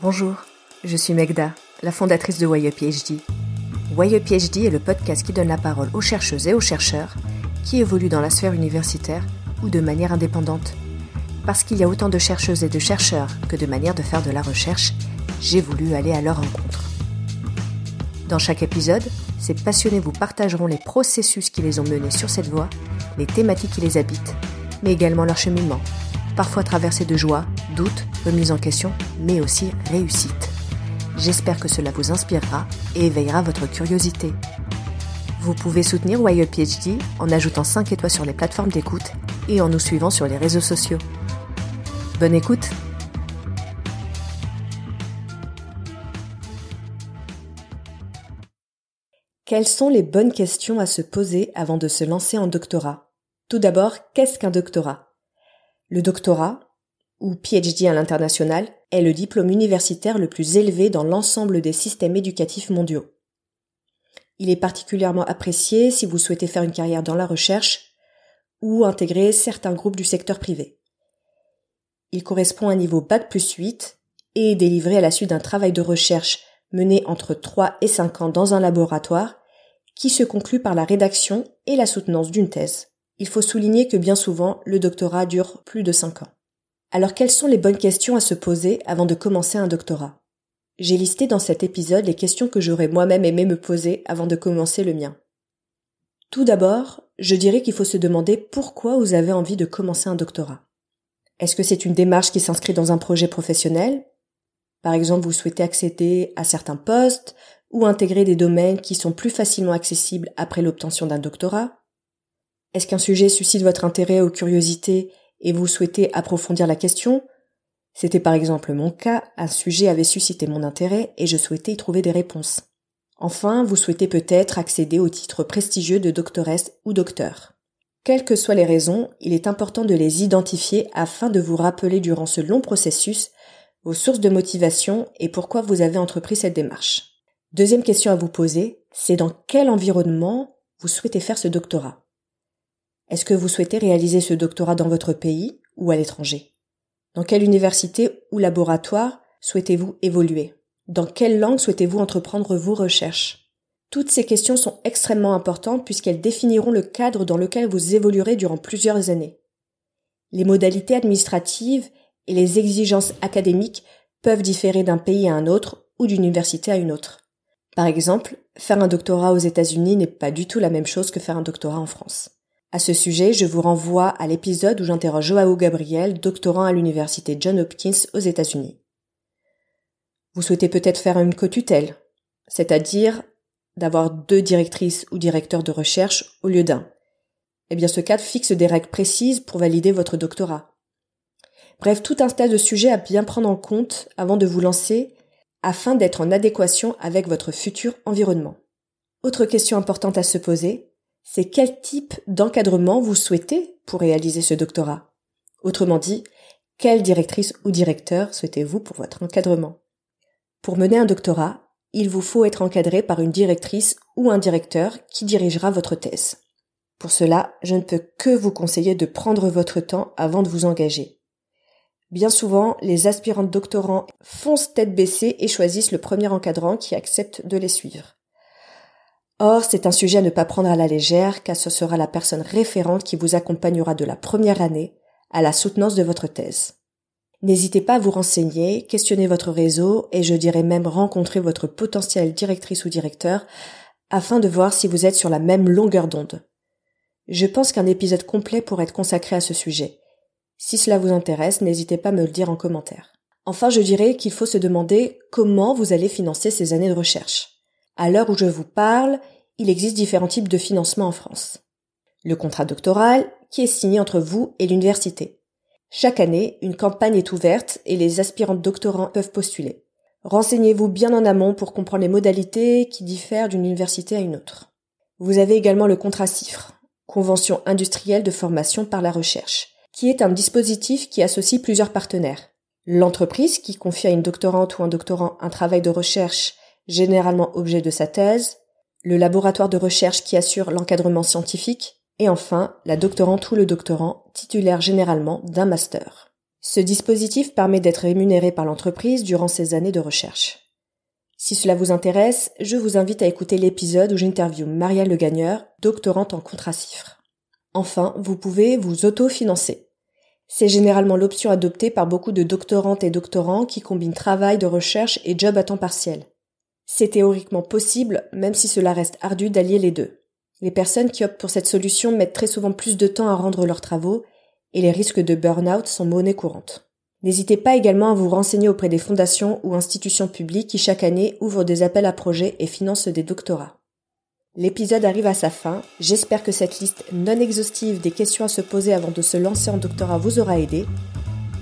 Bonjour, je suis Megda, la fondatrice de Why PhD. PhD est le podcast qui donne la parole aux chercheuses et aux chercheurs qui évoluent dans la sphère universitaire ou de manière indépendante. Parce qu'il y a autant de chercheuses et de chercheurs que de manières de faire de la recherche, j'ai voulu aller à leur rencontre. Dans chaque épisode, ces passionnés vous partageront les processus qui les ont menés sur cette voie, les thématiques qui les habitent, mais également leur cheminement, parfois traversé de joie, doute, remise en question, mais aussi réussite. J'espère que cela vous inspirera et éveillera votre curiosité. Vous pouvez soutenir PhD en ajoutant 5 étoiles sur les plateformes d'écoute et en nous suivant sur les réseaux sociaux. Bonne écoute Quelles sont les bonnes questions à se poser avant de se lancer en doctorat? Tout d'abord, qu'est-ce qu'un doctorat? Le doctorat, ou PhD à l'international, est le diplôme universitaire le plus élevé dans l'ensemble des systèmes éducatifs mondiaux. Il est particulièrement apprécié si vous souhaitez faire une carrière dans la recherche ou intégrer certains groupes du secteur privé. Il correspond à un niveau Bac plus 8 et est délivré à la suite d'un travail de recherche mené entre 3 et 5 ans dans un laboratoire qui se conclut par la rédaction et la soutenance d'une thèse. Il faut souligner que bien souvent, le doctorat dure plus de 5 ans. Alors quelles sont les bonnes questions à se poser avant de commencer un doctorat? J'ai listé dans cet épisode les questions que j'aurais moi-même aimé me poser avant de commencer le mien. Tout d'abord, je dirais qu'il faut se demander pourquoi vous avez envie de commencer un doctorat. Est-ce que c'est une démarche qui s'inscrit dans un projet professionnel? Par exemple, vous souhaitez accéder à certains postes ou intégrer des domaines qui sont plus facilement accessibles après l'obtention d'un doctorat? Est-ce qu'un sujet suscite votre intérêt ou curiosité et vous souhaitez approfondir la question, c'était par exemple mon cas, un sujet avait suscité mon intérêt et je souhaitais y trouver des réponses. Enfin, vous souhaitez peut-être accéder au titre prestigieux de doctoresse ou docteur. Quelles que soient les raisons, il est important de les identifier afin de vous rappeler durant ce long processus vos sources de motivation et pourquoi vous avez entrepris cette démarche. Deuxième question à vous poser, c'est dans quel environnement vous souhaitez faire ce doctorat? Est-ce que vous souhaitez réaliser ce doctorat dans votre pays ou à l'étranger? Dans quelle université ou laboratoire souhaitez-vous évoluer? Dans quelle langue souhaitez-vous entreprendre vos recherches? Toutes ces questions sont extrêmement importantes puisqu'elles définiront le cadre dans lequel vous évoluerez durant plusieurs années. Les modalités administratives et les exigences académiques peuvent différer d'un pays à un autre ou d'une université à une autre. Par exemple, faire un doctorat aux États-Unis n'est pas du tout la même chose que faire un doctorat en France. À ce sujet, je vous renvoie à l'épisode où j'interroge Joao Gabriel, doctorant à l'université John Hopkins aux États-Unis. Vous souhaitez peut-être faire une co-tutelle, c'est-à-dire d'avoir deux directrices ou directeurs de recherche au lieu d'un. Eh bien, ce cadre fixe des règles précises pour valider votre doctorat. Bref, tout un tas de sujets à bien prendre en compte avant de vous lancer afin d'être en adéquation avec votre futur environnement. Autre question importante à se poser, c'est quel type d'encadrement vous souhaitez pour réaliser ce doctorat? Autrement dit, quelle directrice ou directeur souhaitez-vous pour votre encadrement? Pour mener un doctorat, il vous faut être encadré par une directrice ou un directeur qui dirigera votre thèse. Pour cela, je ne peux que vous conseiller de prendre votre temps avant de vous engager. Bien souvent, les aspirants doctorants foncent tête baissée et choisissent le premier encadrant qui accepte de les suivre. Or, c'est un sujet à ne pas prendre à la légère, car ce sera la personne référente qui vous accompagnera de la première année à la soutenance de votre thèse. N'hésitez pas à vous renseigner, questionner votre réseau et je dirais même rencontrer votre potentielle directrice ou directeur afin de voir si vous êtes sur la même longueur d'onde. Je pense qu'un épisode complet pourrait être consacré à ce sujet. Si cela vous intéresse, n'hésitez pas à me le dire en commentaire. Enfin, je dirais qu'il faut se demander comment vous allez financer ces années de recherche. À l'heure où je vous parle, il existe différents types de financement en France. Le contrat doctoral, qui est signé entre vous et l'université. Chaque année, une campagne est ouverte et les aspirants doctorants peuvent postuler. Renseignez-vous bien en amont pour comprendre les modalités qui diffèrent d'une université à une autre. Vous avez également le contrat CIFRE, Convention industrielle de formation par la recherche, qui est un dispositif qui associe plusieurs partenaires. L'entreprise qui confie à une doctorante ou un doctorant un travail de recherche généralement objet de sa thèse, le laboratoire de recherche qui assure l'encadrement scientifique, et enfin la doctorante ou le doctorant titulaire généralement d'un master. Ce dispositif permet d'être rémunéré par l'entreprise durant ses années de recherche. Si cela vous intéresse, je vous invite à écouter l'épisode où j'interviewe Maria Le Gagneur, doctorante en contracifre. Enfin, vous pouvez vous auto-financer. C'est généralement l'option adoptée par beaucoup de doctorantes et doctorants qui combinent travail de recherche et job à temps partiel. C'est théoriquement possible, même si cela reste ardu d'allier les deux. Les personnes qui optent pour cette solution mettent très souvent plus de temps à rendre leurs travaux et les risques de burn-out sont monnaie courante. N'hésitez pas également à vous renseigner auprès des fondations ou institutions publiques qui chaque année ouvrent des appels à projets et financent des doctorats. L'épisode arrive à sa fin, j'espère que cette liste non exhaustive des questions à se poser avant de se lancer en doctorat vous aura aidé.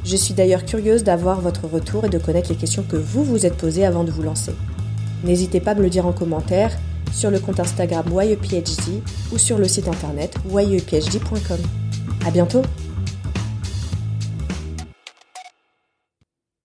Je suis d'ailleurs curieuse d'avoir votre retour et de connaître les questions que vous vous êtes posées avant de vous lancer. N'hésitez pas à me le dire en commentaire sur le compte Instagram YEPHD ou sur le site internet yephd.com. À bientôt!